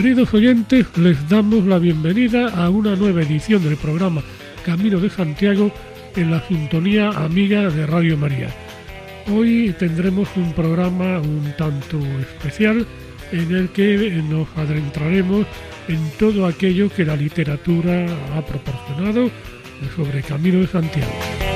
Queridos oyentes, les damos la bienvenida a una nueva edición del programa Camino de Santiago en la sintonía amiga de Radio María. Hoy tendremos un programa un tanto especial en el que nos adentraremos en todo aquello que la literatura ha proporcionado sobre Camino de Santiago.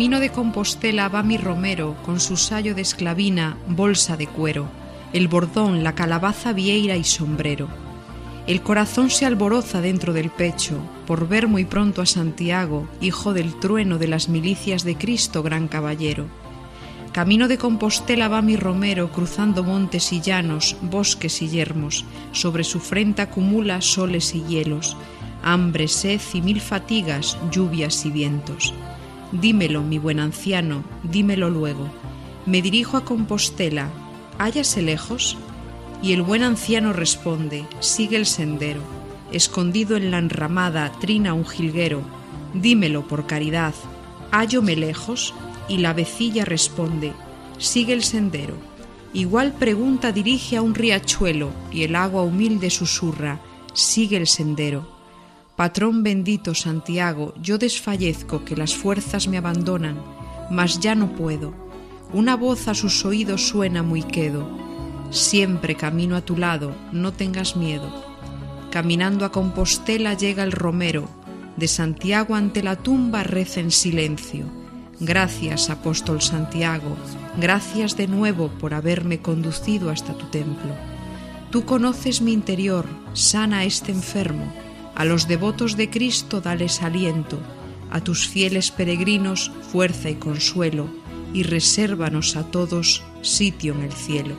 Camino de Compostela va mi romero con su sayo de esclavina, bolsa de cuero, el bordón, la calabaza vieira y sombrero. El corazón se alboroza dentro del pecho por ver muy pronto a Santiago, hijo del trueno de las milicias de Cristo, gran caballero. Camino de Compostela va mi romero cruzando montes y llanos, bosques y yermos, sobre su frente acumula soles y hielos, hambre, sed y mil fatigas, lluvias y vientos. Dímelo, mi buen anciano, dímelo luego. Me dirijo a Compostela, ¿hállase lejos? Y el buen anciano responde, sigue el sendero. Escondido en la enramada trina un jilguero. Dímelo por caridad, ¿hállome lejos? Y la vecilla responde, sigue el sendero. Igual pregunta dirige a un riachuelo y el agua humilde susurra, sigue el sendero. Patrón bendito Santiago, yo desfallezco que las fuerzas me abandonan, mas ya no puedo. Una voz a sus oídos suena muy quedo. Siempre camino a tu lado, no tengas miedo. Caminando a Compostela llega el romero, de Santiago ante la tumba reza en silencio. Gracias, apóstol Santiago, gracias de nuevo por haberme conducido hasta tu templo. Tú conoces mi interior, sana a este enfermo a los devotos de Cristo dales aliento, a tus fieles peregrinos fuerza y consuelo, y resérvanos a todos sitio en el cielo.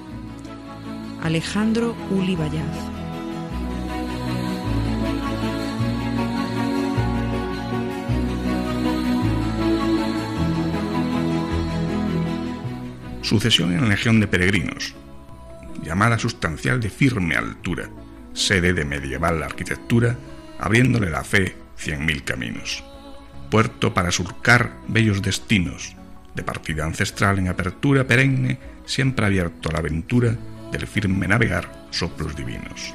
Alejandro Uli Sucesión en la Legión de Peregrinos, llamada sustancial de firme altura, sede de medieval arquitectura abriéndole la fe cien mil caminos. Puerto para surcar bellos destinos, de partida ancestral en apertura perenne, siempre abierto a la aventura del firme navegar soplos divinos.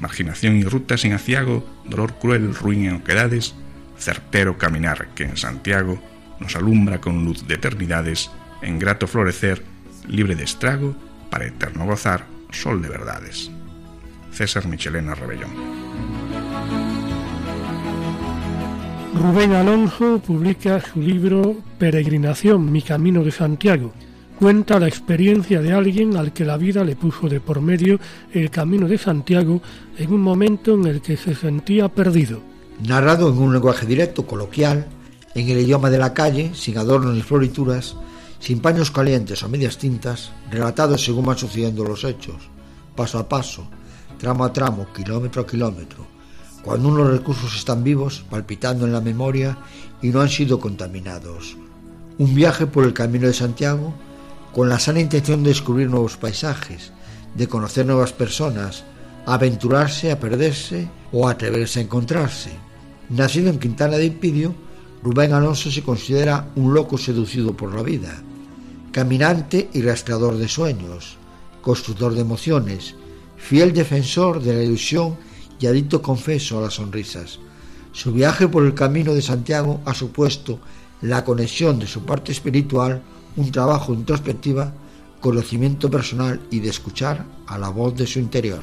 Marginación y ruta sin aciago, dolor cruel, ruin en oquedades, certero caminar que en Santiago nos alumbra con luz de eternidades, en grato florecer, libre de estrago, para eterno gozar, sol de verdades. César Michelena Rebellón. Rubén Alonso publica su libro Peregrinación, mi camino de Santiago. Cuenta la experiencia de alguien al que la vida le puso de por medio el camino de Santiago en un momento en el que se sentía perdido. Narrado en un lenguaje directo, coloquial, en el idioma de la calle, sin adornos ni florituras, sin paños calientes o medias tintas, relatado según van sucediendo los hechos, paso a paso, tramo a tramo, kilómetro a kilómetro, cuando unos recursos están vivos, palpitando en la memoria y no han sido contaminados. Un viaje por el Camino de Santiago con la sana intención de descubrir nuevos paisajes, de conocer nuevas personas, aventurarse a perderse o atreverse a encontrarse. Nacido en Quintana de Impidio, Rubén Alonso se considera un loco seducido por la vida, caminante y rastreador de sueños, constructor de emociones, fiel defensor de la ilusión y adicto confeso a las sonrisas. Su viaje por el camino de Santiago ha supuesto la conexión de su parte espiritual, un trabajo introspectiva, conocimiento personal y de escuchar a la voz de su interior.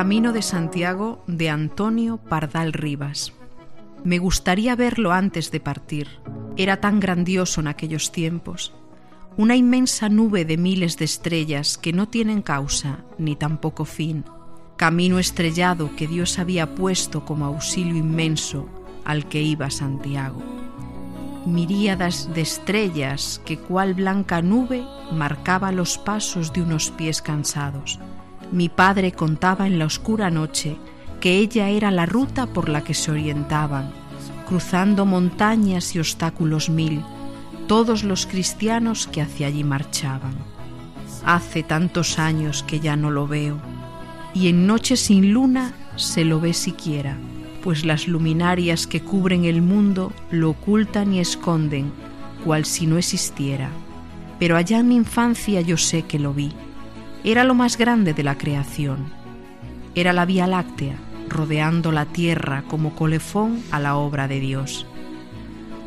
Camino de Santiago de Antonio Pardal Rivas. Me gustaría verlo antes de partir. Era tan grandioso en aquellos tiempos. Una inmensa nube de miles de estrellas que no tienen causa ni tampoco fin. Camino estrellado que Dios había puesto como auxilio inmenso al que iba Santiago. Miríadas de estrellas que cual blanca nube marcaba los pasos de unos pies cansados. Mi padre contaba en la oscura noche que ella era la ruta por la que se orientaban, cruzando montañas y obstáculos mil, todos los cristianos que hacia allí marchaban. Hace tantos años que ya no lo veo, y en noches sin luna se lo ve siquiera, pues las luminarias que cubren el mundo lo ocultan y esconden, cual si no existiera. Pero allá en mi infancia yo sé que lo vi. Era lo más grande de la creación. Era la Vía Láctea, rodeando la tierra como colefón a la obra de Dios.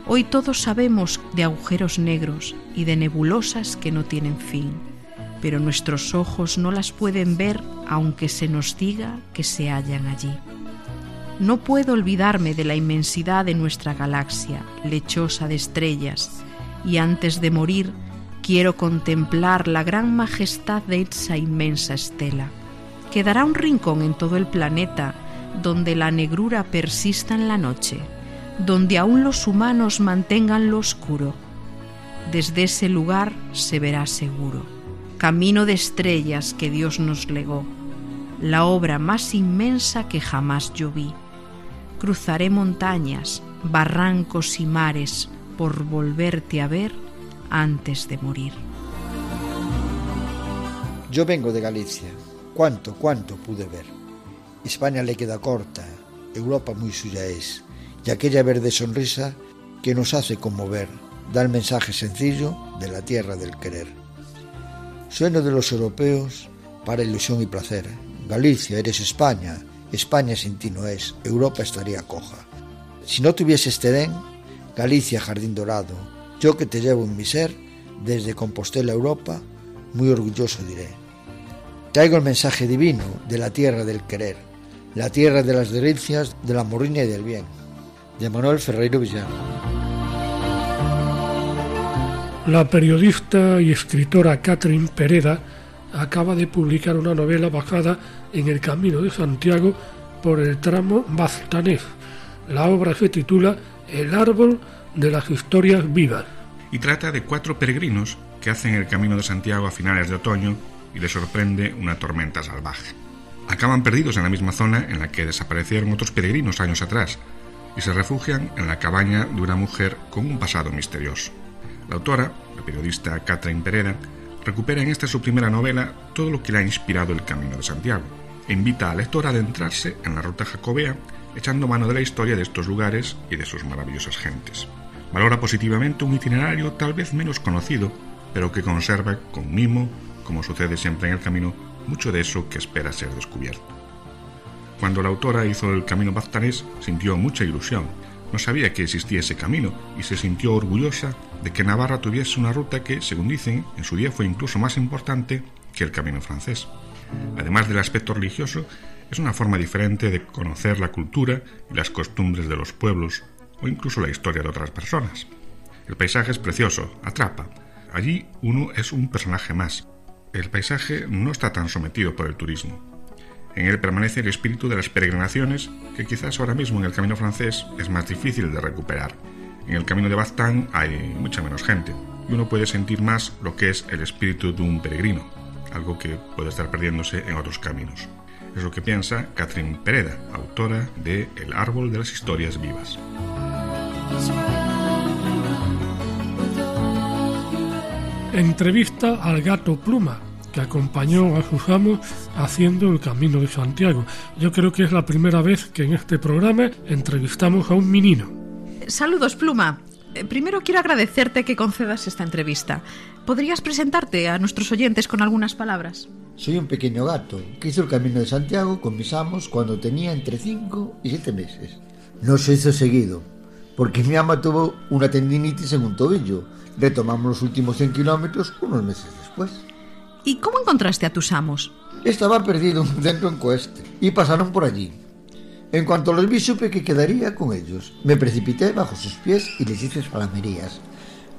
Hoy todos sabemos de agujeros negros y de nebulosas que no tienen fin, pero nuestros ojos no las pueden ver aunque se nos diga que se hallan allí. No puedo olvidarme de la inmensidad de nuestra galaxia, lechosa de estrellas, y antes de morir quiero contemplar la gran majestad de esa inmensa estela. Quedará un rincón en todo el planeta donde la negrura persista en la noche, donde aún los humanos mantengan lo oscuro. Desde ese lugar se verá seguro, camino de estrellas que Dios nos legó, la obra más inmensa que jamás yo vi. Cruzaré montañas, barrancos y mares por volverte a ver antes de morir. Yo vengo de Galicia. Cuánto, cuánto pude ver. España le queda corta, Europa muy suya es, y aquella verde sonrisa que nos hace conmover da el mensaje sencillo de la tierra del querer. Sueño de los europeos para ilusión y placer. Galicia, eres España, España sin ti no es, Europa estaría coja. Si no tuviese este Galicia, jardín dorado, yo que te llevo en mi ser, desde Compostela, Europa, muy orgulloso diré. Traigo el mensaje divino de la tierra del querer, la tierra de las delicias, de la morriña y del bien, de Manuel Ferreiro Villano. La periodista y escritora Catherine Pereda acaba de publicar una novela basada en el Camino de Santiago por el tramo Baztanés. La obra se titula El árbol de las historias vivas. Y trata de cuatro peregrinos que hacen el Camino de Santiago a finales de otoño y les sorprende una tormenta salvaje acaban perdidos en la misma zona en la que desaparecieron otros peregrinos años atrás y se refugian en la cabaña de una mujer con un pasado misterioso. La autora, la periodista Catherine Pereda, recupera en esta su primera novela todo lo que le ha inspirado el Camino de Santiago e invita al lector a adentrarse en la ruta jacobea echando mano de la historia de estos lugares y de sus maravillosas gentes. Valora positivamente un itinerario tal vez menos conocido, pero que conserva con mimo, como sucede siempre en el camino, mucho de eso que espera ser descubierto. Cuando la autora hizo el camino baztanés, sintió mucha ilusión. No sabía que existía ese camino y se sintió orgullosa de que Navarra tuviese una ruta que, según dicen, en su día fue incluso más importante que el camino francés. Además del aspecto religioso, es una forma diferente de conocer la cultura y las costumbres de los pueblos o incluso la historia de otras personas. El paisaje es precioso, atrapa. Allí uno es un personaje más, el paisaje no está tan sometido por el turismo. En él permanece el espíritu de las peregrinaciones, que quizás ahora mismo en el camino francés es más difícil de recuperar. En el camino de Baztán hay mucha menos gente, y uno puede sentir más lo que es el espíritu de un peregrino, algo que puede estar perdiéndose en otros caminos. Es lo que piensa Catherine Pereda, autora de El árbol de las historias vivas. Entrevista al gato Pluma, que acompañó a sus amos haciendo el Camino de Santiago. Yo creo que es la primera vez que en este programa entrevistamos a un menino. Saludos, Pluma. Eh, primero quiero agradecerte que concedas esta entrevista. ¿Podrías presentarte a nuestros oyentes con algunas palabras? Soy un pequeño gato que hizo el Camino de Santiago con mis amos cuando tenía entre 5 y 7 meses. No se hizo seguido, porque mi ama tuvo una tendinitis en un tobillo retomamos los últimos 100 kilómetros unos meses después. ¿Y cómo encontraste a tus amos? Estaba perdido dentro en Cueste y pasaron por allí. En cuanto los vi supe que quedaría con ellos. Me precipité bajo sus pies y les hice salamerías.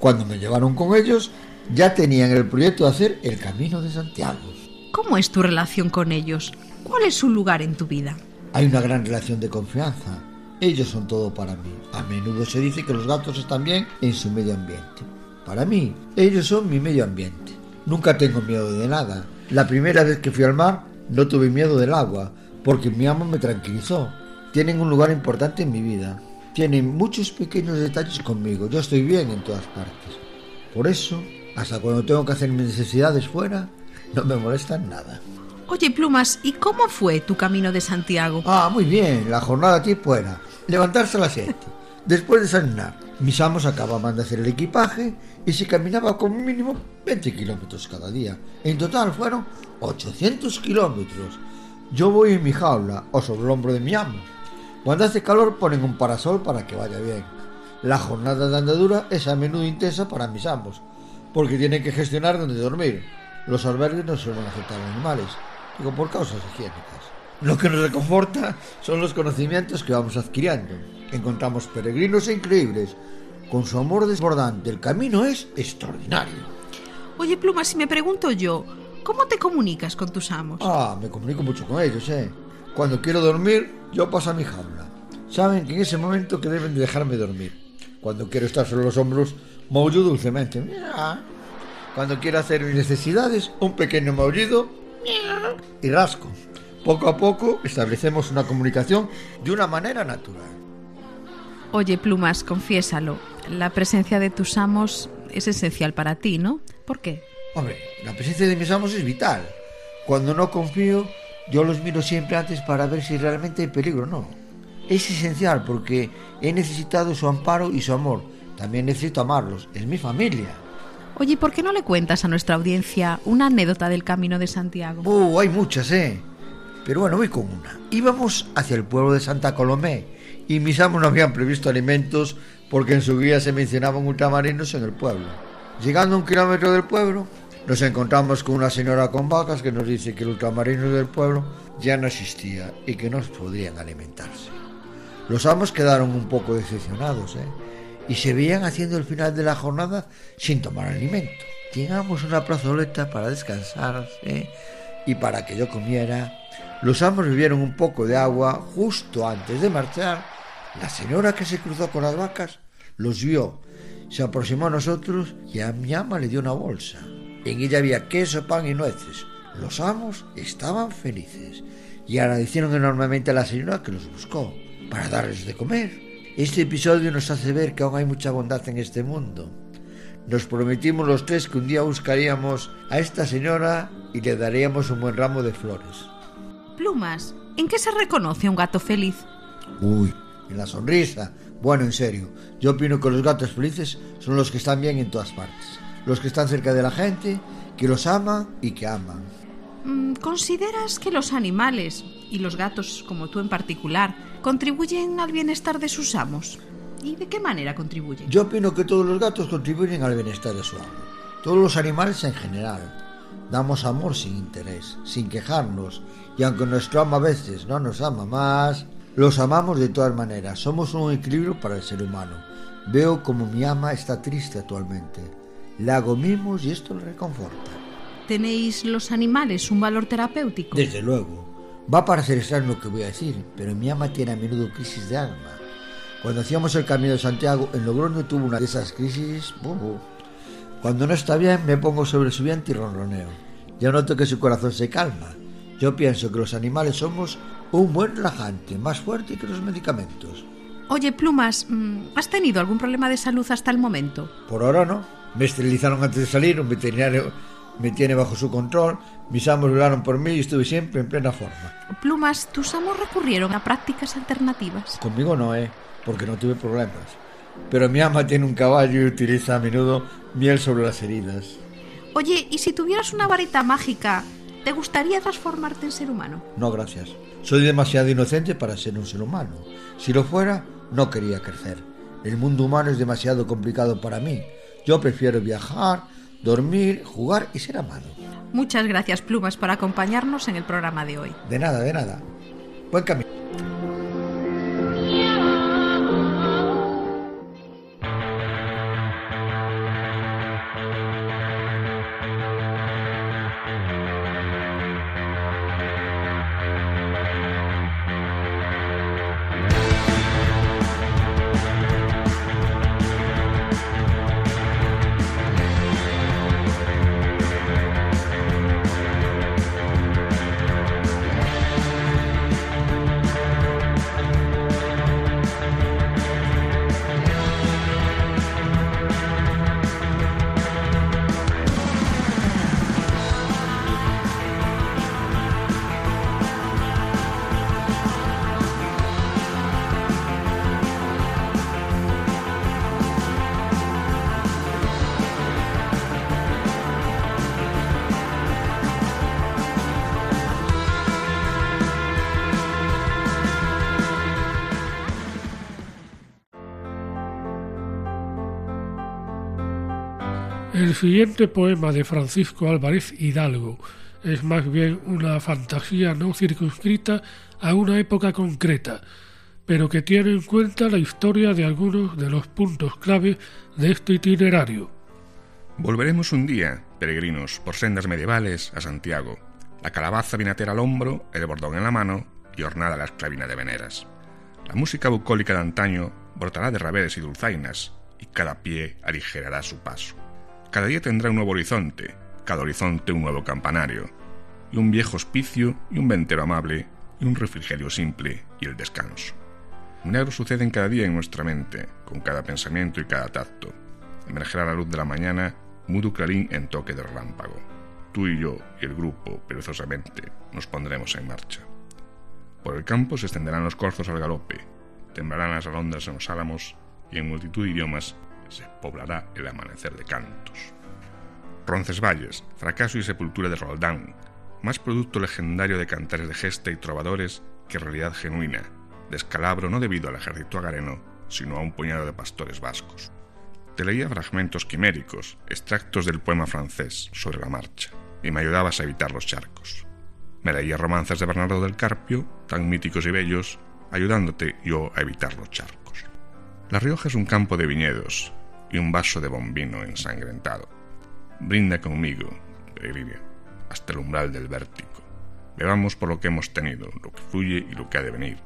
Cuando me llevaron con ellos, ya tenían el proyecto de hacer el Camino de Santiago. ¿Cómo es tu relación con ellos? ¿Cuál es su lugar en tu vida? Hay una gran relación de confianza. Ellos son todo para mí. A menudo se dice que los gatos están bien en su medio ambiente. Para mí, ellos son mi medio ambiente. Nunca tengo miedo de nada. La primera vez que fui al mar, no tuve miedo del agua, porque mi amo me tranquilizó. Tienen un lugar importante en mi vida. Tienen muchos pequeños detalles conmigo. Yo estoy bien en todas partes. Por eso, hasta cuando tengo que hacer mis necesidades fuera, no me molestan nada. Oye, Plumas, ¿y cómo fue tu camino de Santiago? Ah, muy bien. La jornada aquí fuera. Levantarse a las 7. Después de desayunar. Mis amos acababan de hacer el equipaje y se caminaba como mínimo 20 kilómetros cada día. En total fueron 800 kilómetros. Yo voy en mi jaula o sobre el hombro de mi amo. Cuando hace calor ponen un parasol para que vaya bien. La jornada de andadura es a menudo intensa para mis amos, porque tienen que gestionar dónde dormir. Los albergues no suelen aceptar animales, digo por causas higiénicas. Lo que nos reconforta son los conocimientos que vamos adquiriendo. Encontramos peregrinos increíbles. Con su amor desbordante, el camino es extraordinario. Oye, Plumas, si me pregunto yo, ¿cómo te comunicas con tus amos? Ah, me comunico mucho con ellos, ¿eh? Cuando quiero dormir, yo paso a mi jaula. Saben que en ese momento que deben de dejarme dormir. Cuando quiero estar sobre los hombros, maullo dulcemente. Cuando quiero hacer mis necesidades, un pequeño maullido y rasco. Poco a poco establecemos una comunicación de una manera natural. Oye, Plumas, confiésalo. La presencia de tus amos es esencial para ti, ¿no? ¿Por qué? Hombre, la presencia de mis amos es vital. Cuando no confío, yo los miro siempre antes para ver si realmente hay peligro o no. Es esencial porque he necesitado su amparo y su amor. También necesito amarlos. Es mi familia. Oye, ¿por qué no le cuentas a nuestra audiencia una anécdota del Camino de Santiago? Oh, hay muchas, ¿eh? Pero bueno, voy con una. Íbamos hacia el pueblo de Santa Colomé y mis amos no habían previsto alimentos porque en su guía se mencionaban ultramarinos en el pueblo. Llegando a un kilómetro del pueblo, nos encontramos con una señora con vacas que nos dice que el ultramarino del pueblo ya no existía y que no podrían alimentarse. Los amos quedaron un poco decepcionados, ¿eh? Y se veían haciendo el final de la jornada sin tomar alimento. A una plazoleta para descansar ¿eh? y para que yo comiera. Los amos bebieron un poco de agua justo antes de marchar. La señora que se cruzó con las vacas los vio, se aproximó a nosotros y a mi ama le dio una bolsa. En ella había queso, pan y nueces. Los amos estaban felices y agradecieron enormemente a la señora que los buscó para darles de comer. Este episodio nos hace ver que aún hay mucha bondad en este mundo. Nos prometimos los tres que un día buscaríamos a esta señora y le daríamos un buen ramo de flores. Plumas, ¿en qué se reconoce un gato feliz? Uy, en la sonrisa. Bueno, en serio, yo opino que los gatos felices son los que están bien en todas partes. Los que están cerca de la gente, que los aman y que aman. Mm, ¿Consideras que los animales, y los gatos como tú en particular, contribuyen al bienestar de sus amos? ¿Y de qué manera contribuyen? Yo opino que todos los gatos contribuyen al bienestar de su amo. Todos los animales en general. Damos amor sin interés, sin quejarnos, y aunque nuestro amo a veces no nos ama más, los amamos de todas maneras. Somos un equilibrio para el ser humano. Veo como mi ama está triste actualmente. Le hago mimos y esto le reconforta. ¿Tenéis los animales un valor terapéutico? Desde luego. Va a parecer extraño lo que voy a decir, pero mi ama tiene a menudo crisis de alma. Cuando hacíamos el camino de Santiago, en Logroño tuvo una de esas crisis. Cuando no está bien, me pongo sobre su vientre y ronroneo. Ya noto que su corazón se calma. Yo pienso que los animales somos un buen relajante, más fuerte que los medicamentos. Oye, Plumas, mm, ¿has tenido algún problema de salud hasta el momento? Por ahora no. Me esterilizaron antes de salir, un veterinario me tiene bajo su control, mis amos velaron por mí y estuve siempre en plena forma. Plumas, ¿tus amos recurrieron a prácticas alternativas? Conmigo no, ¿eh? Porque no tuve problemas. Pero mi ama tiene un caballo y utiliza a menudo miel sobre las heridas. Oye, ¿y si tuvieras una varita mágica, te gustaría transformarte en ser humano? No, gracias. Soy demasiado inocente para ser un ser humano. Si lo fuera, no quería crecer. El mundo humano es demasiado complicado para mí. Yo prefiero viajar, dormir, jugar y ser amado. Muchas gracias, Plumas, por acompañarnos en el programa de hoy. De nada, de nada. Buen camino. El siguiente poema de Francisco Álvarez Hidalgo es más bien una fantasía no circunscrita a una época concreta, pero que tiene en cuenta la historia de algunos de los puntos clave de este itinerario. Volveremos un día, peregrinos, por sendas medievales a Santiago, la calabaza vinatera al hombro, el bordón en la mano y ornada la esclavina de veneras. La música bucólica de antaño brotará de rabeles y dulzainas, y cada pie aligerará su paso. Cada día tendrá un nuevo horizonte, cada horizonte un nuevo campanario, y un viejo hospicio y un ventero amable, y un refrigerio simple y el descanso. Milagros suceden cada día en nuestra mente, con cada pensamiento y cada tacto. Emergerá la luz de la mañana, mudo clarín en toque de relámpago. Tú y yo y el grupo, perezosamente, nos pondremos en marcha. Por el campo se extenderán los corzos al galope, temblarán las alondras en los álamos y en multitud de idiomas se poblará el amanecer de cantos. Roncesvalles, fracaso y sepultura de Roldán, más producto legendario de cantares de gesta y trovadores que realidad genuina, descalabro no debido al ejército agareno, sino a un puñado de pastores vascos. Te leía fragmentos quiméricos, extractos del poema francés sobre la marcha, y me ayudabas a evitar los charcos. Me leía romances de Bernardo del Carpio, tan míticos y bellos, ayudándote yo a evitar los charcos. La Rioja es un campo de viñedos y un vaso de bombino ensangrentado. Brinda conmigo, peregrina, hasta el umbral del vértigo. Bebamos por lo que hemos tenido, lo que fluye y lo que ha de venir,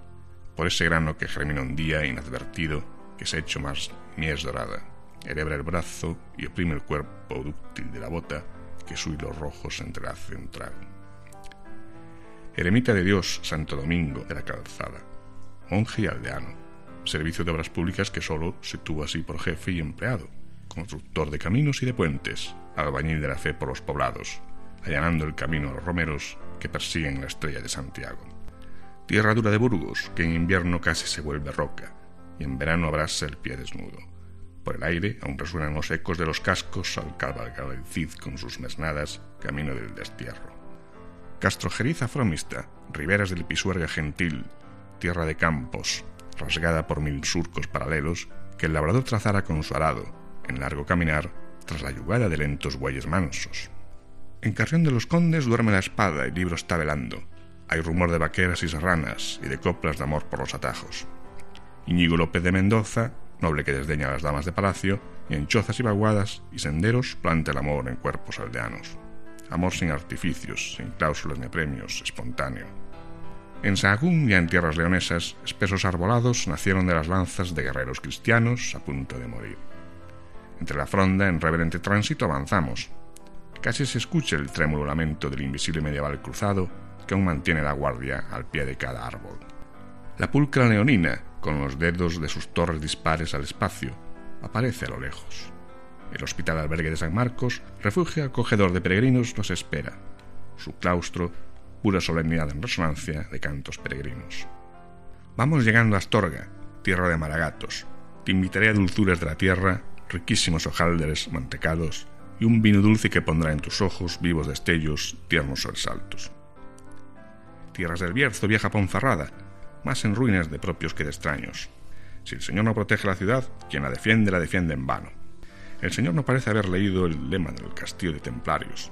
por ese grano que germina un día inadvertido, que se ha hecho más mies dorada, herebra el brazo y oprime el cuerpo dúctil de la bota, que su hilo rojo se entrelace un trago. Eremita de Dios, Santo Domingo de la Calzada, monje y aldeano, servicio de obras públicas que solo se tuvo así por jefe y empleado, constructor de caminos y de puentes, albañil de la fe por los poblados, allanando el camino a los romeros que persiguen la estrella de Santiago. Tierra dura de Burgos, que en invierno casi se vuelve roca, y en verano abrasa el pie desnudo. Por el aire aún resuenan los ecos de los cascos al cabalgar el Cid con sus mesnadas, camino del destierro. Castrojeriza fromista, riberas del Pisuerga gentil, tierra de campos, rasgada por mil surcos paralelos que el labrador trazara con su arado, en largo caminar, tras la yugada de lentos bueyes mansos. En Carrión de los Condes duerme la espada y libro está velando. Hay rumor de vaqueras y serranas y de coplas de amor por los atajos. Iñigo López de Mendoza, noble que desdeña a las damas de palacio, y en chozas y vaguadas y senderos planta el amor en cuerpos aldeanos. Amor sin artificios, sin cláusulas ni premios, espontáneo. En Sahagún y en tierras leonesas, espesos arbolados nacieron de las lanzas de guerreros cristianos a punto de morir. Entre la fronda, en reverente tránsito, avanzamos. Casi se escucha el trémulo lamento del invisible medieval cruzado que aún mantiene la guardia al pie de cada árbol. La pulcra leonina, con los dedos de sus torres dispares al espacio, aparece a lo lejos. El hospital albergue de San Marcos, refugio acogedor de peregrinos, nos espera. Su claustro, pura solemnidad en resonancia de cantos peregrinos. Vamos llegando a Astorga, tierra de maragatos. Te invitaré a dulzuras de la tierra, riquísimos hojaldres mantecados y un vino dulce que pondrá en tus ojos vivos destellos, tiernos sobresaltos. Tierras del Bierzo, vieja Ponferrada, más en ruinas de propios que de extraños. Si el Señor no protege la ciudad, quien la defiende la defiende en vano. El Señor no parece haber leído el lema del castillo de templarios.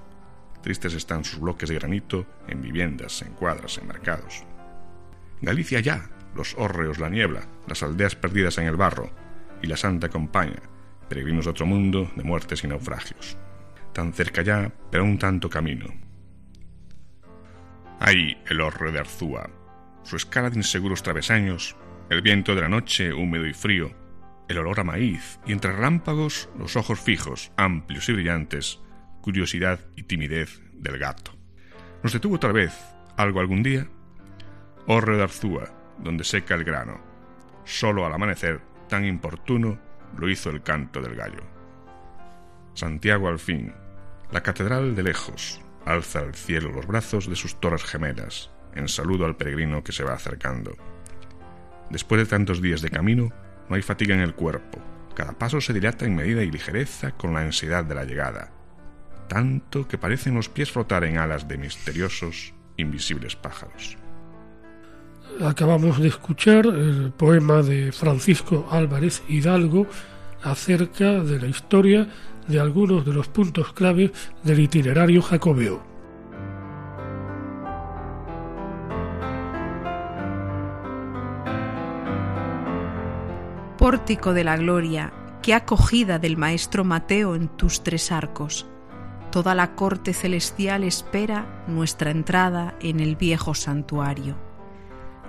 Tristes están sus bloques de granito en viviendas, en cuadras, en mercados. Galicia ya, los hórreos, la niebla, las aldeas perdidas en el barro y la santa compañía, peregrinos de otro mundo, de muertes y naufragios. Tan cerca ya, pero un tanto camino. Ahí el horror de Arzúa, su escala de inseguros travesaños, el viento de la noche húmedo y frío, el olor a maíz y entre relámpagos los ojos fijos, amplios y brillantes, curiosidad y timidez del gato. ¿Nos detuvo otra vez algo algún día? Horre de Arzúa, donde seca el grano. Solo al amanecer, tan importuno, lo hizo el canto del gallo. Santiago al fin, la catedral de lejos, alza al cielo los brazos de sus torres gemelas, en saludo al peregrino que se va acercando. Después de tantos días de camino, no hay fatiga en el cuerpo. Cada paso se dilata en medida y ligereza con la ansiedad de la llegada, tanto que parecen los pies flotar en alas de misteriosos, invisibles pájaros. Acabamos de escuchar el poema de Francisco Álvarez Hidalgo acerca de la historia de algunos de los puntos clave del itinerario jacobeo. Pórtico de la gloria, qué acogida del maestro Mateo en tus tres arcos. Toda la corte celestial espera nuestra entrada en el viejo santuario.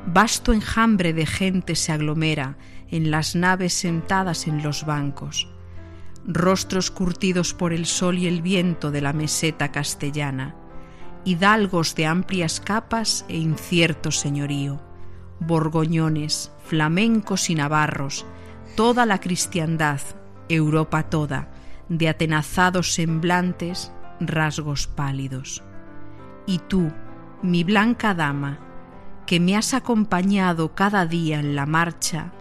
Vasto enjambre de gente se aglomera en las naves sentadas en los bancos. Rostros curtidos por el sol y el viento de la meseta castellana, hidalgos de amplias capas e incierto señorío, borgoñones, flamencos y navarros, toda la cristiandad, Europa toda, de atenazados semblantes, rasgos pálidos. Y tú, mi blanca dama, que me has acompañado cada día en la marcha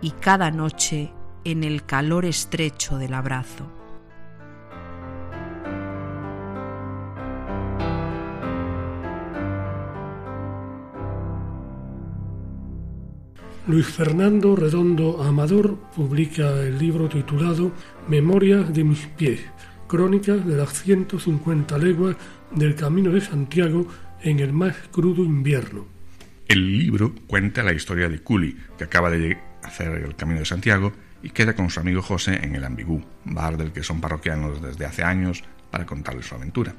y cada noche en el calor estrecho del abrazo. Luis Fernando Redondo Amador publica el libro titulado Memorias de mis pies, crónicas de las 150 leguas del Camino de Santiago en el más crudo invierno. El libro cuenta la historia de Culi, que acaba de hacer el Camino de Santiago y queda con su amigo José en el Ambigú, bar del que son parroquianos desde hace años para contarle su aventura.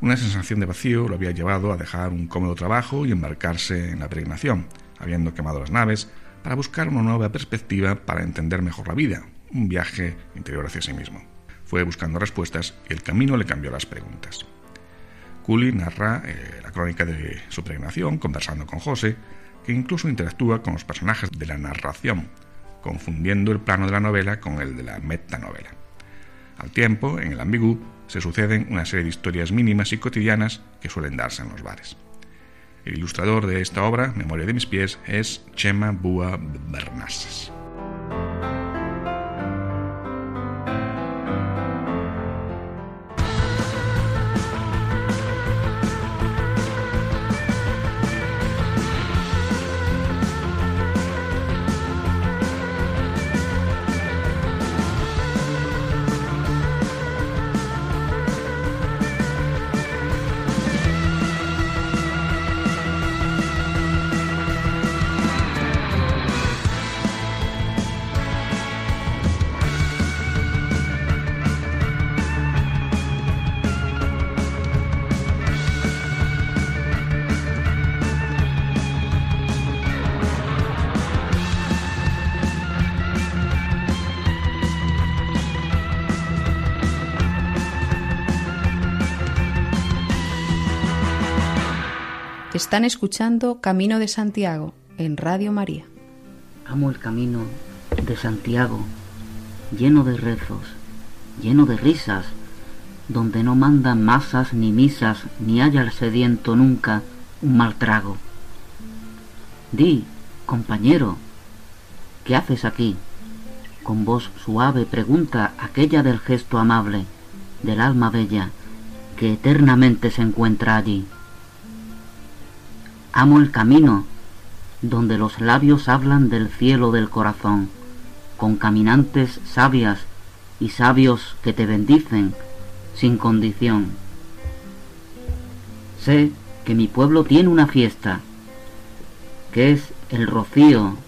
Una sensación de vacío lo había llevado a dejar un cómodo trabajo y embarcarse en la peregrinación, habiendo quemado las naves, para buscar una nueva perspectiva para entender mejor la vida, un viaje interior hacia sí mismo. Fue buscando respuestas y el camino le cambió las preguntas. Cooley narra eh, la crónica de su peregrinación conversando con José, que incluso interactúa con los personajes de la narración, confundiendo el plano de la novela con el de la metanovela. Al tiempo, en el ambigú, se suceden una serie de historias mínimas y cotidianas que suelen darse en los bares. El ilustrador de esta obra, Memoria de mis pies, es Chema Bua Bernases. Están escuchando Camino de Santiago en Radio María. Amo el camino de Santiago, lleno de rezos, lleno de risas, donde no mandan masas ni misas, ni haya el sediento nunca un mal trago. Di, compañero, ¿qué haces aquí? Con voz suave pregunta aquella del gesto amable, del alma bella, que eternamente se encuentra allí. Amo el camino, donde los labios hablan del cielo del corazón, con caminantes sabias y sabios que te bendicen sin condición. Sé que mi pueblo tiene una fiesta, que es el rocío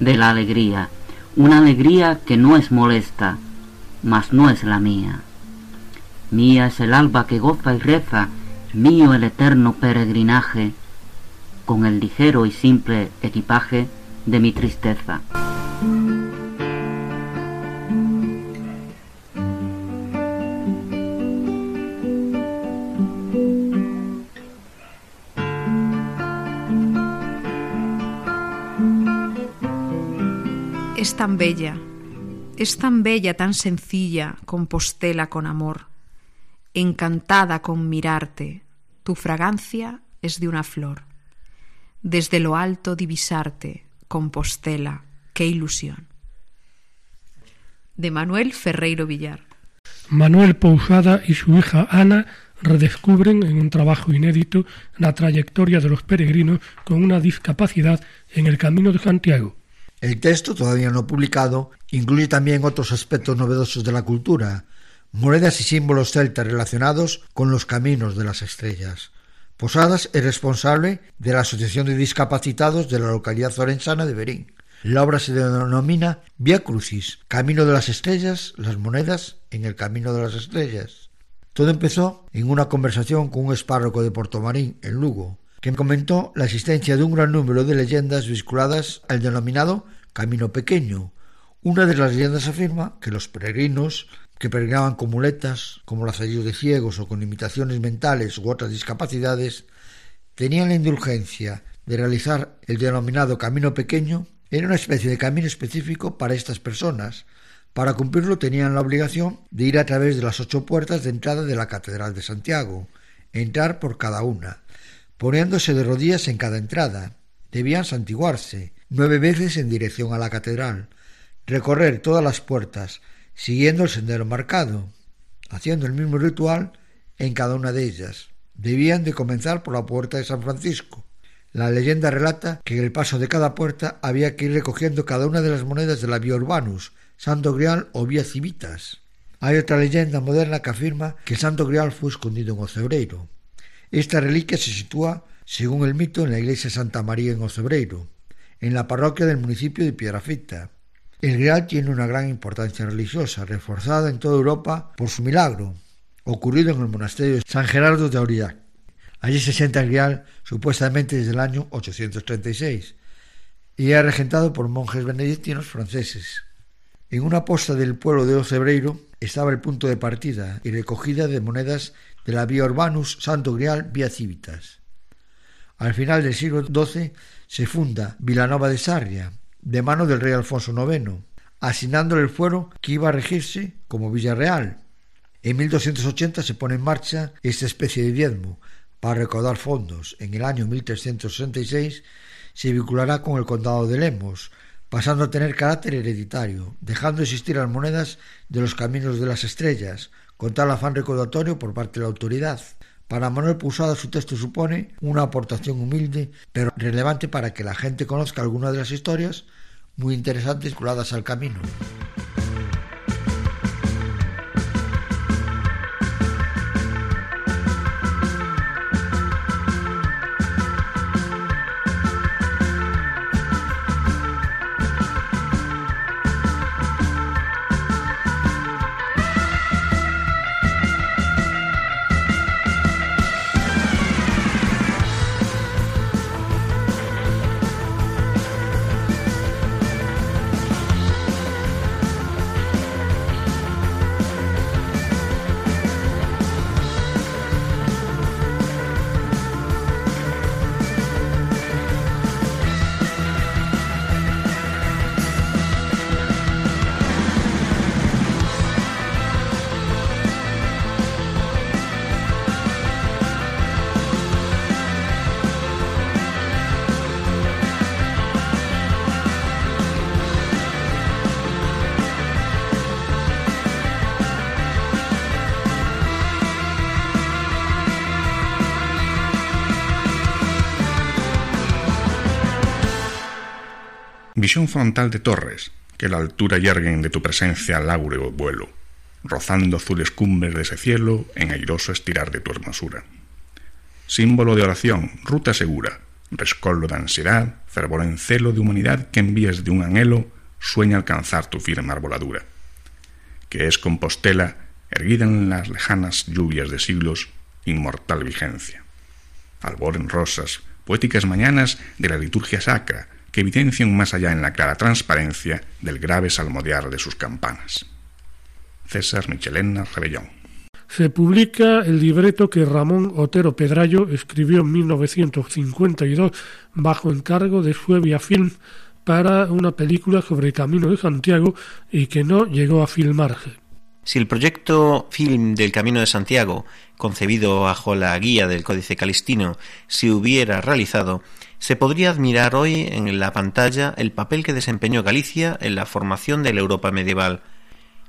de la alegría, una alegría que no es molesta, mas no es la mía. Mía es el alba que goza y reza, mío el eterno peregrinaje, con el ligero y simple equipaje de mi tristeza. Es tan bella, es tan bella, tan sencilla, Compostela con amor, encantada con mirarte, tu fragancia es de una flor. Desde lo alto divisarte, Compostela, qué ilusión. De Manuel Ferreiro Villar. Manuel Pousada y su hija Ana redescubren en un trabajo inédito la trayectoria de los peregrinos con una discapacidad en el Camino de Santiago el texto, todavía no publicado, incluye también otros aspectos novedosos de la cultura, monedas y símbolos celtas relacionados con los caminos de las estrellas. Posadas es responsable de la Asociación de Discapacitados de la localidad zorensana de Berín. La obra se denomina Via Crucis, Camino de las Estrellas, las monedas en el Camino de las Estrellas. Todo empezó en una conversación con un espárroco de Portomarín, en Lugo, que comentó la existencia de un gran número de leyendas vinculadas al denominado Camino Pequeño. Una de las leyendas afirma que los peregrinos que peregrinaban con muletas, como lazarillos de ciegos o con limitaciones mentales u otras discapacidades, tenían la indulgencia de realizar el denominado Camino Pequeño, era una especie de camino específico para estas personas. Para cumplirlo tenían la obligación de ir a través de las ocho puertas de entrada de la Catedral de Santiago, entrar por cada una, poniéndose de rodillas en cada entrada. Debían santiguarse nueve veces en dirección a la catedral, recorrer todas las puertas, siguiendo el sendero marcado, haciendo el mismo ritual en cada una de ellas. Debían de comenzar por la puerta de San Francisco. La leyenda relata que en el paso de cada puerta había que ir recogiendo cada una de las monedas de la Vía Urbanus, Santo Grial o Vía Civitas. Hay otra leyenda moderna que afirma que el Santo Grial fue escondido en Ocebreiro. Esta reliquia se sitúa, según el mito, en la iglesia Santa María en Ocebreiro, en la parroquia del municipio de Piedrafita. El Grial tiene una gran importancia religiosa, reforzada en toda Europa por su milagro, ocurrido en el monasterio de San Gerardo de Aurillac. Allí se sienta el Grial supuestamente desde el año 836 y es regentado por monjes benedictinos franceses. En una posta del pueblo de Ocebreiro estaba el punto de partida y recogida de monedas de la Vía Urbanus Santo Grial Vía Civitas. Al final del siglo XII se funda Vilanova de Sarria, de mano del rey Alfonso IX, asignándole el fuero que iba a regirse como Villa Real. En 1280 se pone en marcha esta especie de diezmo para recaudar fondos. En el año 1366 se vinculará con el condado de Lemos, pasando a tener carácter hereditario, dejando de existir las monedas de los caminos de las estrellas, con tal afán recaudatorio por parte de la autoridad. Para Manuel Pusada su texto supone una aportación humilde, pero relevante para que la gente conozca algunas de las historias muy interesantes vinculadas al camino. Visión frontal de torres, que la altura yerguen de tu presencia láureo vuelo, rozando azules cumbres de ese cielo en airoso estirar de tu hermosura. símbolo de oración, ruta segura, rescollo de ansiedad, fervor en celo de humanidad que envíes de un anhelo, sueña alcanzar tu firme arboladura, que es Compostela, erguida en las lejanas lluvias de siglos, inmortal vigencia. Albor en rosas, poéticas mañanas de la liturgia sacra, que evidencian más allá en la clara transparencia del grave salmodiar de sus campanas. César Michelena Rebellón se publica el libreto que Ramón Otero Pedrayo escribió en 1952 bajo encargo de Suevia Film para una película sobre el Camino de Santiago y que no llegó a filmarse. Si el proyecto film del Camino de Santiago, concebido bajo la guía del Códice Calistino, se hubiera realizado, se podría admirar hoy en la pantalla el papel que desempeñó Galicia en la formación de la Europa medieval,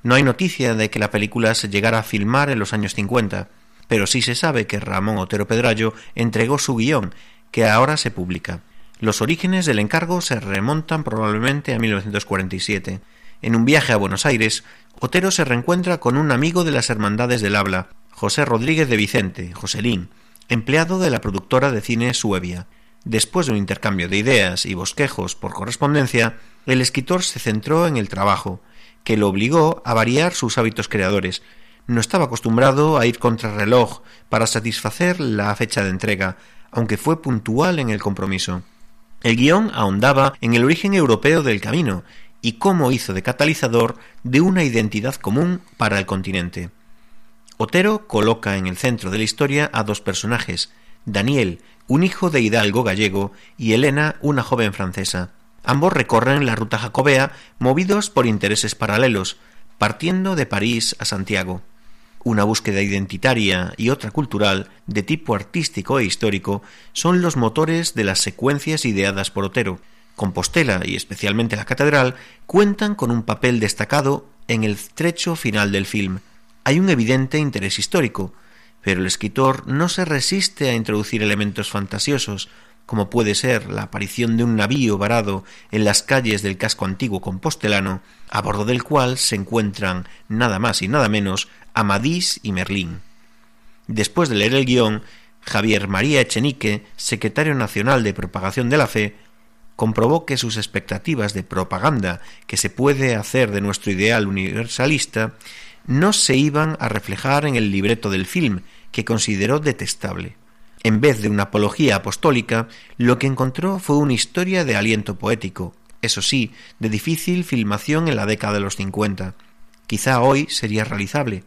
no hay noticia de que la película se llegara a filmar en los años 50, pero sí se sabe que Ramón Otero Pedrayo entregó su guion, que ahora se publica. Los orígenes del encargo se remontan probablemente a 1947. En un viaje a Buenos Aires, Otero se reencuentra con un amigo de las Hermandades del Habla, José Rodríguez de Vicente, Joselín, empleado de la productora de cine Suevia. Después de un intercambio de ideas y bosquejos por correspondencia, el escritor se centró en el trabajo, que lo obligó a variar sus hábitos creadores. No estaba acostumbrado a ir contra reloj para satisfacer la fecha de entrega, aunque fue puntual en el compromiso. El guion ahondaba en el origen europeo del camino y cómo hizo de catalizador de una identidad común para el continente. Otero coloca en el centro de la historia a dos personajes, Daniel, un hijo de hidalgo gallego, y Elena, una joven francesa. Ambos recorren la ruta jacobea movidos por intereses paralelos, partiendo de París a Santiago. Una búsqueda identitaria y otra cultural, de tipo artístico e histórico, son los motores de las secuencias ideadas por Otero. Compostela y especialmente la catedral cuentan con un papel destacado en el trecho final del film. Hay un evidente interés histórico, pero el escritor no se resiste a introducir elementos fantasiosos, como puede ser la aparición de un navío varado en las calles del casco antiguo compostelano, a bordo del cual se encuentran nada más y nada menos Amadís y Merlín. Después de leer el guion, Javier María Echenique, secretario nacional de propagación de la fe, comprobó que sus expectativas de propaganda que se puede hacer de nuestro ideal universalista no se iban a reflejar en el libreto del film, que consideró detestable. En vez de una apología apostólica, lo que encontró fue una historia de aliento poético, eso sí, de difícil filmación en la década de los cincuenta. Quizá hoy sería realizable.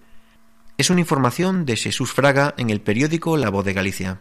Es una información de Jesús Fraga en el periódico La Voz de Galicia.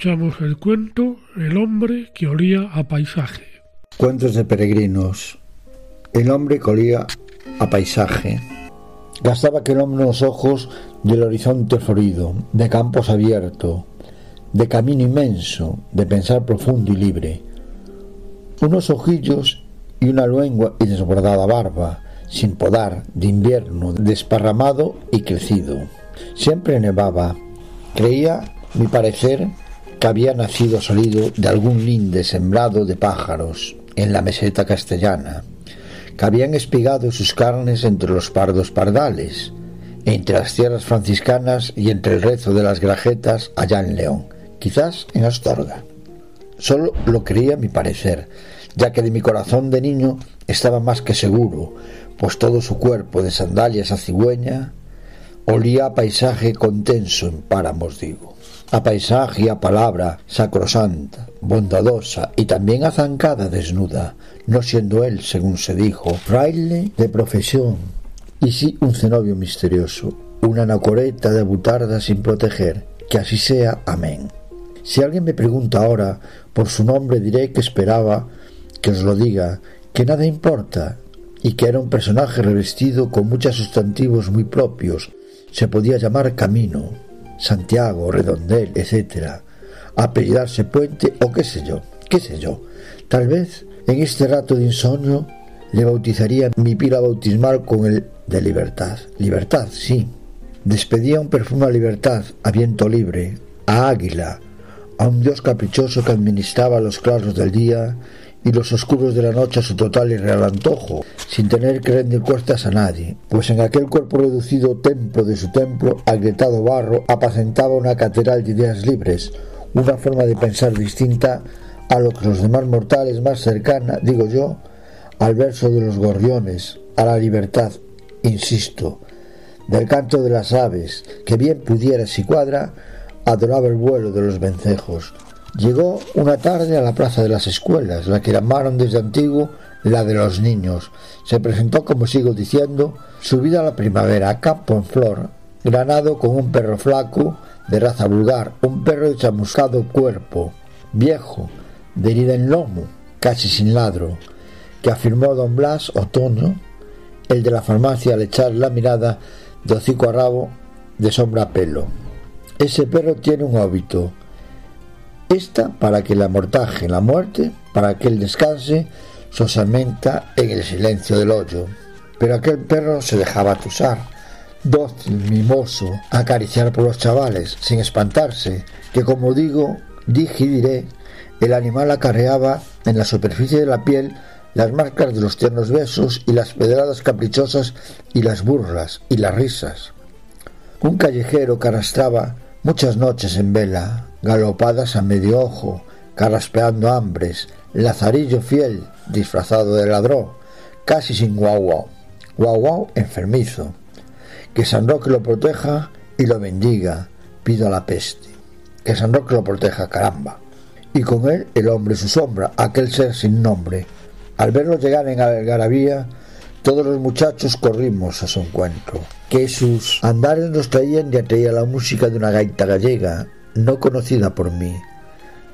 escuchamos el cuento El hombre que olía a paisaje. Cuentos de peregrinos. El hombre que olía a paisaje. Gastaba aquel hombre los ojos del horizonte florido, de campos abiertos, de camino inmenso, de pensar profundo y libre. Unos ojillos y una lengua y desbordada barba, sin podar, de invierno, desparramado y crecido. Siempre nevaba. Creía, mi parecer, que había nacido salido de algún linde sembrado de pájaros en la meseta castellana, que habían espigado sus carnes entre los pardos pardales, entre las tierras franciscanas y entre el rezo de las grajetas allá en León, quizás en Astorga. Solo lo creía mi parecer, ya que de mi corazón de niño estaba más que seguro, pues todo su cuerpo de sandalias a cigüeña olía a paisaje contenso en páramos, digo, a paisaje y a palabra sacrosanta, bondadosa y también a zancada desnuda, no siendo él, según se dijo, fraile de profesión, y sí un cenobio misterioso, una anacoreta de butarda sin proteger, que así sea, amén. Si alguien me pregunta ahora por su nombre diré que esperaba que os lo diga, que nada importa, y que era un personaje revestido con muchos sustantivos muy propios, se podía llamar Camino, Santiago, Redondel, etc., apellidarse Puente o qué sé yo, qué sé yo. Tal vez en este rato de insomnio le bautizaría mi pila bautismal con el de libertad. Libertad, sí. Despedía un perfume a libertad, a viento libre, a águila, a un dios caprichoso que administraba los claros del día y los oscuros de la noche a su total y real antojo, sin tener que rendir cuestas a nadie, pues en aquel cuerpo reducido templo de su templo, agrietado barro, apacentaba una catedral de ideas libres, una forma de pensar distinta a lo que los demás mortales más cercana, digo yo, al verso de los gorriones, a la libertad, insisto, del canto de las aves, que bien pudiera si cuadra, adoraba el vuelo de los vencejos, Llegó una tarde a la plaza de las escuelas, la que llamaron desde antiguo la de los niños. Se presentó, como sigo diciendo, subida a la primavera, campo en flor, granado con un perro flaco, de raza vulgar, un perro de chamuscado cuerpo, viejo, de herida en lomo, casi sin ladro, que afirmó don Blas Otoño, el de la farmacia al echar la mirada de hocico a rabo de sombra a pelo. Ese perro tiene un hábito, esta para que la mortaje la muerte, para que él descanse, sosamenta en el silencio del hoyo. Pero aquel perro se dejaba tusar, dócil, mimoso, acariciar por los chavales, sin espantarse, que como digo, dije y diré, el animal acarreaba en la superficie de la piel las marcas de los tiernos besos y las pedradas caprichosas y las burlas y las risas. Un callejero que arrastraba muchas noches en vela, galopadas a medio ojo, carraspeando hambres, lazarillo fiel, disfrazado de ladrón, casi sin guau guau enfermizo. Que San Roque lo proteja y lo bendiga, pido a la peste. Que San Roque lo proteja, caramba. Y con él el hombre su sombra, aquel ser sin nombre. Al verlo llegar en algarabía, todos los muchachos corrimos a su encuentro. Que sus andares nos traían y atraía la música de una gaita gallega, no conocida por mí,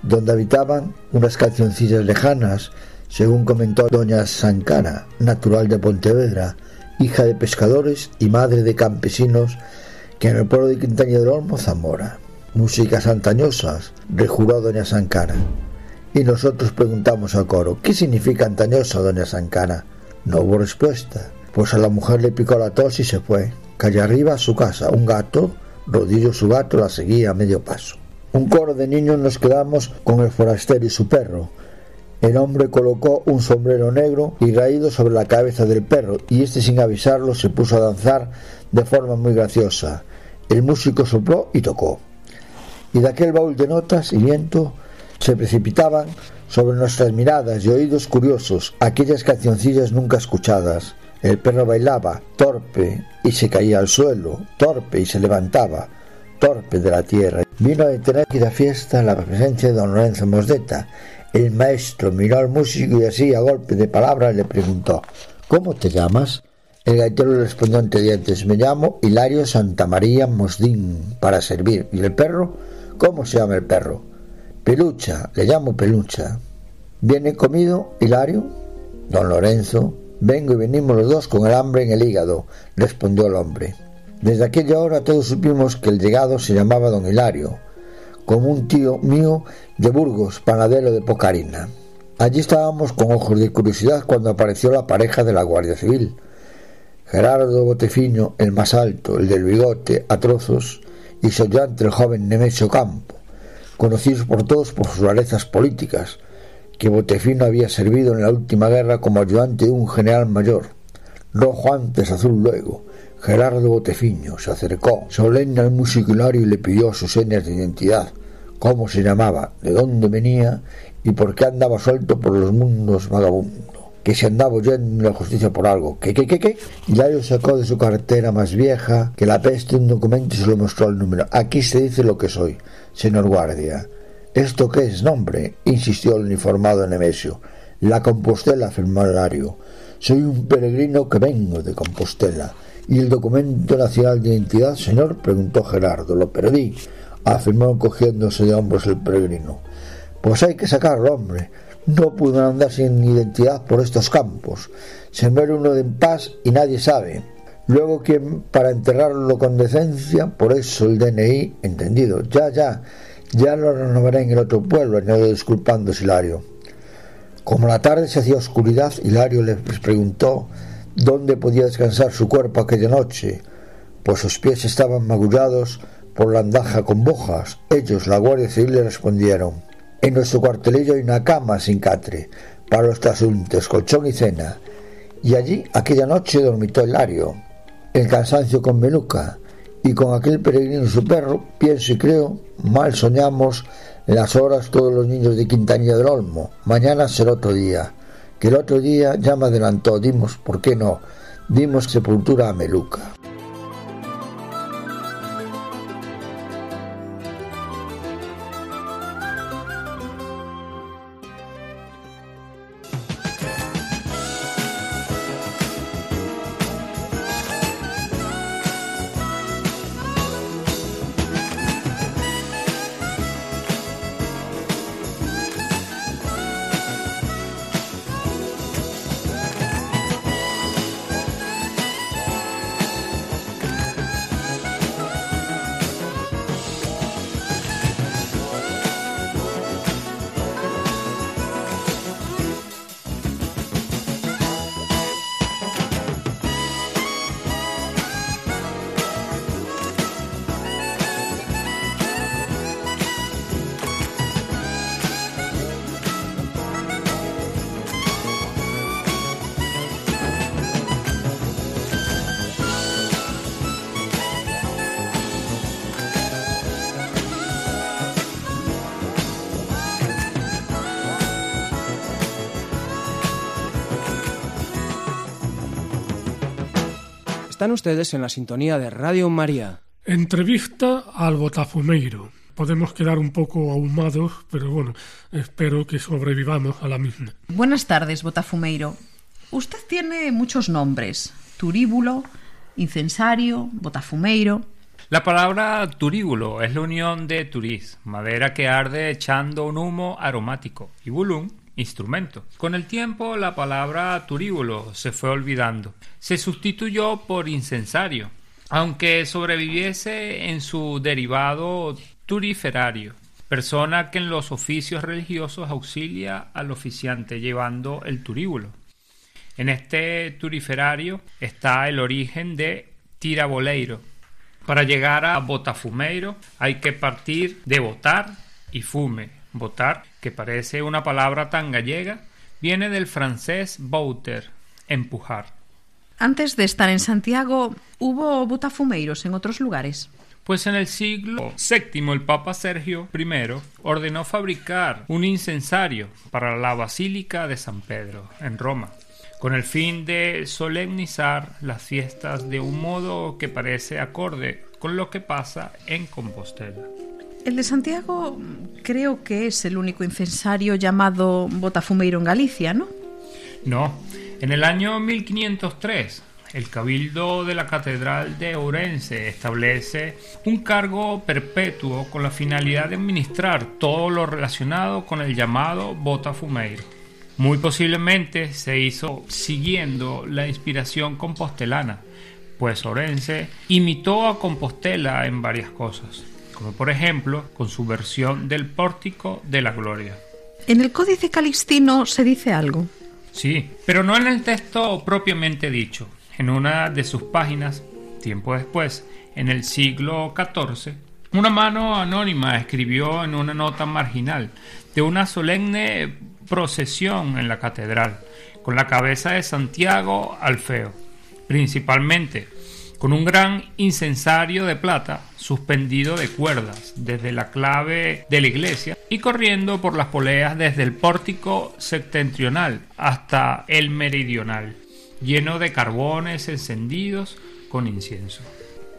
donde habitaban unas cancioncillas lejanas, según comentó doña Sancara, natural de Pontevedra, hija de pescadores y madre de campesinos, que en el pueblo de Quintaña Olmo, Zamora. Músicas antañosas, rejuró doña Sancara. Y nosotros preguntamos al coro, ¿qué significa antañosa, doña Sancara? No hubo respuesta, pues a la mujer le picó la tos y se fue. Calle arriba a su casa, un gato Rodillo su gato la seguía a medio paso. Un coro de niños nos quedamos con el forastero y su perro. El hombre colocó un sombrero negro y raído sobre la cabeza del perro, y éste sin avisarlo se puso a danzar de forma muy graciosa. El músico sopló y tocó. Y de aquel baúl de notas y viento se precipitaban sobre nuestras miradas y oídos curiosos aquellas cancioncillas nunca escuchadas, el perro bailaba, torpe, y se caía al suelo, torpe, y se levantaba, torpe de la tierra. Vino a detener la fiesta la presencia de don Lorenzo Mosdeta. El maestro miró al músico y así, a golpe de palabra, le preguntó ¿Cómo te llamas? El gaitero le respondió entre dientes Me llamo Hilario Santa María Mosdín, para servir. ¿Y el perro? ¿Cómo se llama el perro? Pelucha, le llamo Pelucha. ¿Viene comido, Hilario? Don Lorenzo, vengo y venimos los dos con el hambre en el hígado, respondió el hombre. Desde aquella hora todos supimos que el llegado se llamaba don Hilario, como un tío mío de Burgos, panadero de Pocarina. Allí estábamos con ojos de curiosidad cuando apareció la pareja de la Guardia Civil. Gerardo Botefino, el más alto, el del bigote a trozos, y sollante el joven Nemesio Campo, conocidos por todos por sus rarezas políticas, que Botefino había servido en la última guerra como ayudante de un general mayor, rojo antes, azul luego. Gerardo Botefiño se acercó solemne al musiculario y le pidió sus señas de identidad, cómo se llamaba, de dónde venía y por qué andaba suelto por los mundos vagabundo, que se andaba oyendo la justicia por algo. ¿Qué, qué, qué, qué? Hilario sacó de su cartera más vieja que la peste un documento y se lo mostró el número. Aquí se dice lo que soy, señor guardia. ¿Esto qué es nombre? insistió el uniformado Nemesio. La Compostela, afirmó Hilario. Soy un peregrino que vengo de Compostela. ¿Y el documento nacional de identidad, señor? preguntó Gerardo. Lo perdí, afirmó cogiéndose de hombros el peregrino. Pues hay que sacarlo, hombre. No pudo andar sin identidad por estos campos. Se muere uno de en paz y nadie sabe. Luego, ¿quién para enterrarlo con decencia? Por eso el DNI, entendido. Ya, ya. Ya lo renovaré en el otro pueblo, añadió disculpando Hilario. Como la tarde se hacía oscuridad, Hilario les preguntó dónde podía descansar su cuerpo aquella noche, pues sus pies estaban magullados por la andaja con bojas. Ellos, la Guardia Civil, le respondieron En nuestro cuartelillo hay una cama sin catre, para los trasuntos, colchón y cena. Y allí, aquella noche, dormitó Hilario. El cansancio con Meluca, y con aquel peregrino su perro, pienso y creo, mal soñamos las horas todos los niños de Quintanilla del Olmo. Mañana será otro día. Que el otro día ya me adelantó, dimos, ¿por qué no? Dimos sepultura a Meluca. Están ustedes en la sintonía de Radio María. Entrevista al Botafumeiro. Podemos quedar un poco ahumados, pero bueno, espero que sobrevivamos a la misma. Buenas tardes, Botafumeiro. Usted tiene muchos nombres. Turíbulo, incensario, botafumeiro. La palabra turíbulo es la unión de turiz, madera que arde echando un humo aromático, y bulum, instrumento. Con el tiempo la palabra turíbulo se fue olvidando. Se sustituyó por incensario, aunque sobreviviese en su derivado turiferario, persona que en los oficios religiosos auxilia al oficiante llevando el turíbulo. En este turiferario está el origen de tiraboleiro. Para llegar a botafumeiro hay que partir de botar y fume. Botar, que parece una palabra tan gallega, viene del francés bouter, empujar. Antes de estar en Santiago, ¿hubo botafumeiros en otros lugares? Pues en el siglo VII el Papa Sergio I ordenó fabricar un incensario para la Basílica de San Pedro, en Roma, con el fin de solemnizar las fiestas de un modo que parece acorde con lo que pasa en Compostela. El de Santiago creo que es el único incensario llamado Botafumeiro en Galicia, ¿no? No, en el año 1503, el Cabildo de la Catedral de Ourense establece un cargo perpetuo con la finalidad de administrar todo lo relacionado con el llamado Botafumeiro. Muy posiblemente se hizo siguiendo la inspiración compostelana, pues Orense imitó a Compostela en varias cosas, como por ejemplo con su versión del Pórtico de la Gloria. ¿En el Códice Calistino se dice algo? Sí, pero no en el texto propiamente dicho. En una de sus páginas, tiempo después, en el siglo XIV, una mano anónima escribió en una nota marginal de una solemne procesión en la catedral, con la cabeza de Santiago Alfeo, principalmente con un gran incensario de plata suspendido de cuerdas desde la clave de la iglesia y corriendo por las poleas desde el pórtico septentrional hasta el meridional, lleno de carbones encendidos con incienso.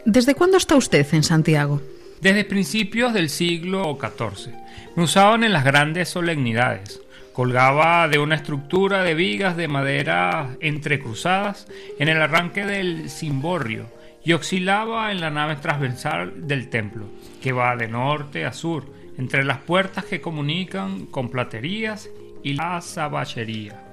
¿Desde cuándo está usted en Santiago? Desde principios del siglo XIV. Me usaban en las grandes solemnidades, Colgaba de una estructura de vigas de madera entrecruzadas en el arranque del cimborrio y oscilaba en la nave transversal del templo, que va de norte a sur, entre las puertas que comunican con platerías y la sabachería.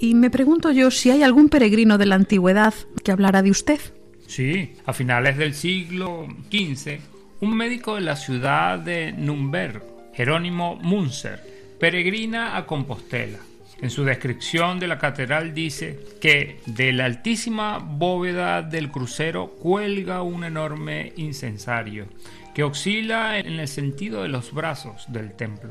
Y me pregunto yo si hay algún peregrino de la antigüedad que hablara de usted. Sí, a finales del siglo XV, un médico de la ciudad de Nürnberg, Jerónimo Munzer, peregrina a Compostela. En su descripción de la catedral dice que de la altísima bóveda del crucero cuelga un enorme incensario que oscila en el sentido de los brazos del templo.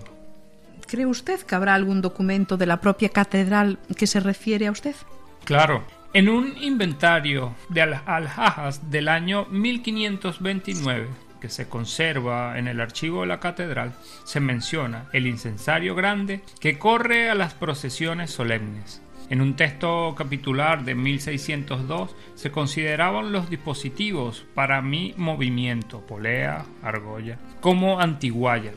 ¿Cree usted que habrá algún documento de la propia catedral que se refiere a usted? Claro. En un inventario de alhajas del año 1529 que se conserva en el archivo de la catedral, se menciona el incensario grande que corre a las procesiones solemnes. En un texto capitular de 1602 se consideraban los dispositivos para mi movimiento, polea, argolla, como antiguaya,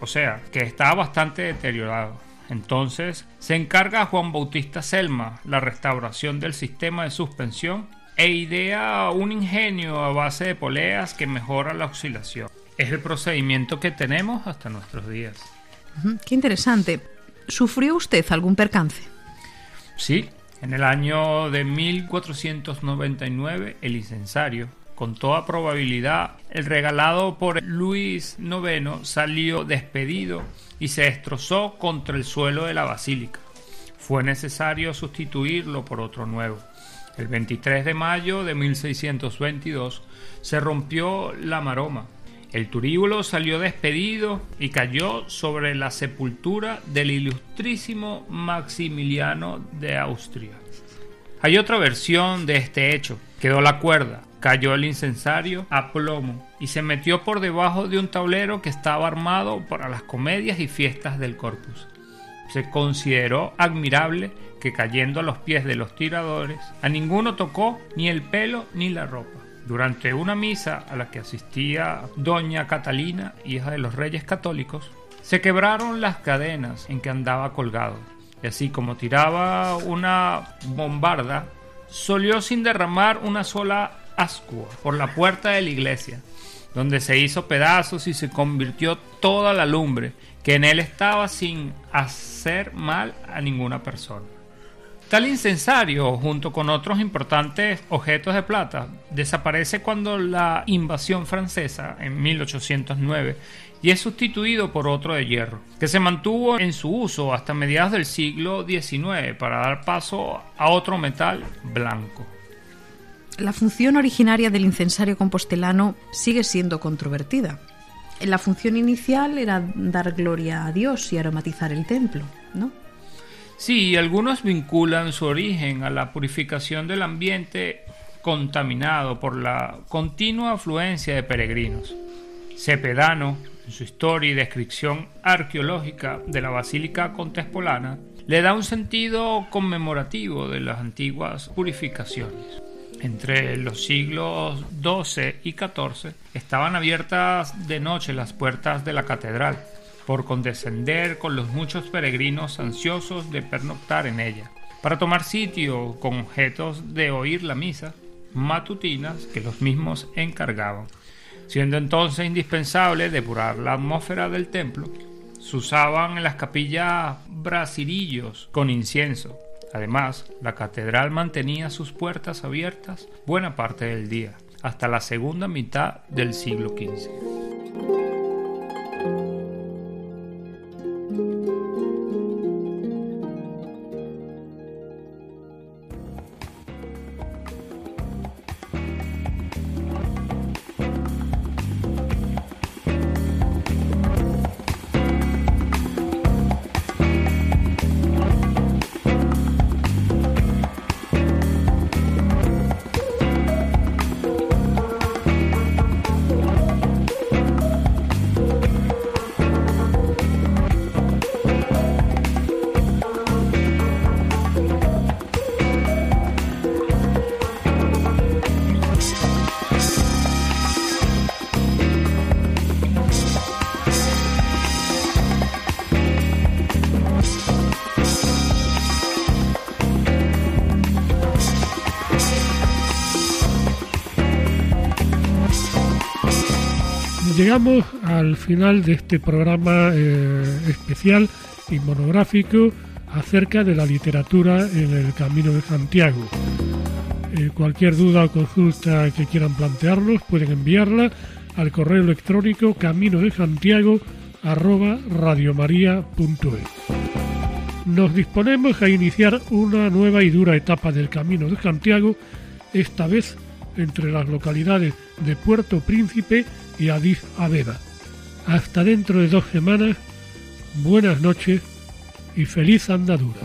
o sea, que estaba bastante deteriorado. Entonces se encarga a Juan Bautista Selma la restauración del sistema de suspensión e idea un ingenio a base de poleas que mejora la oscilación. Es el procedimiento que tenemos hasta nuestros días. Qué interesante. ¿Sufrió usted algún percance? Sí, en el año de 1499 el incensario, con toda probabilidad, el regalado por Luis IX salió despedido y se destrozó contra el suelo de la basílica. Fue necesario sustituirlo por otro nuevo. El 23 de mayo de 1622 se rompió la maroma. El turíbulo salió despedido y cayó sobre la sepultura del ilustrísimo Maximiliano de Austria. Hay otra versión de este hecho. Quedó la cuerda, cayó el incensario a plomo y se metió por debajo de un tablero que estaba armado para las comedias y fiestas del corpus. Se consideró admirable que cayendo a los pies de los tiradores, a ninguno tocó ni el pelo ni la ropa. Durante una misa a la que asistía doña Catalina, hija de los reyes católicos, se quebraron las cadenas en que andaba colgado, y así como tiraba una bombarda, solió sin derramar una sola ascua por la puerta de la iglesia, donde se hizo pedazos y se convirtió toda la lumbre que en él estaba sin hacer mal a ninguna persona. Tal incensario, junto con otros importantes objetos de plata, desaparece cuando la invasión francesa en 1809 y es sustituido por otro de hierro, que se mantuvo en su uso hasta mediados del siglo XIX para dar paso a otro metal blanco. La función originaria del incensario compostelano sigue siendo controvertida. La función inicial era dar gloria a Dios y aromatizar el templo, ¿no? Sí, algunos vinculan su origen a la purificación del ambiente contaminado por la continua afluencia de peregrinos. Cepedano, en su historia y descripción arqueológica de la Basílica Contespolana, le da un sentido conmemorativo de las antiguas purificaciones. Entre los siglos XII y XIV estaban abiertas de noche las puertas de la catedral, por condescender con los muchos peregrinos ansiosos de pernoctar en ella, para tomar sitio con objetos de oír la misa matutinas que los mismos encargaban. Siendo entonces indispensable depurar la atmósfera del templo, se usaban en las capillas brasirillos con incienso. Además, la catedral mantenía sus puertas abiertas buena parte del día, hasta la segunda mitad del siglo XV. Llegamos al final de este programa eh, especial y monográfico acerca de la literatura en el Camino de Santiago. Eh, cualquier duda o consulta que quieran plantearnos pueden enviarla al correo electrónico camino de santiago Nos disponemos a iniciar una nueva y dura etapa del Camino de Santiago, esta vez entre las localidades de Puerto Príncipe y Addis Abeba. Hasta dentro de dos semanas, buenas noches y feliz andadura.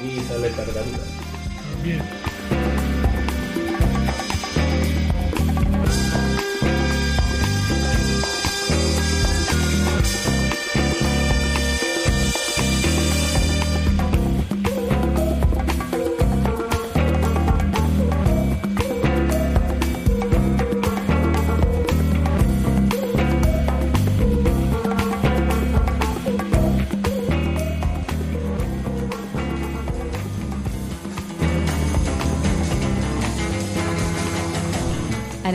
Feliz andadura. También.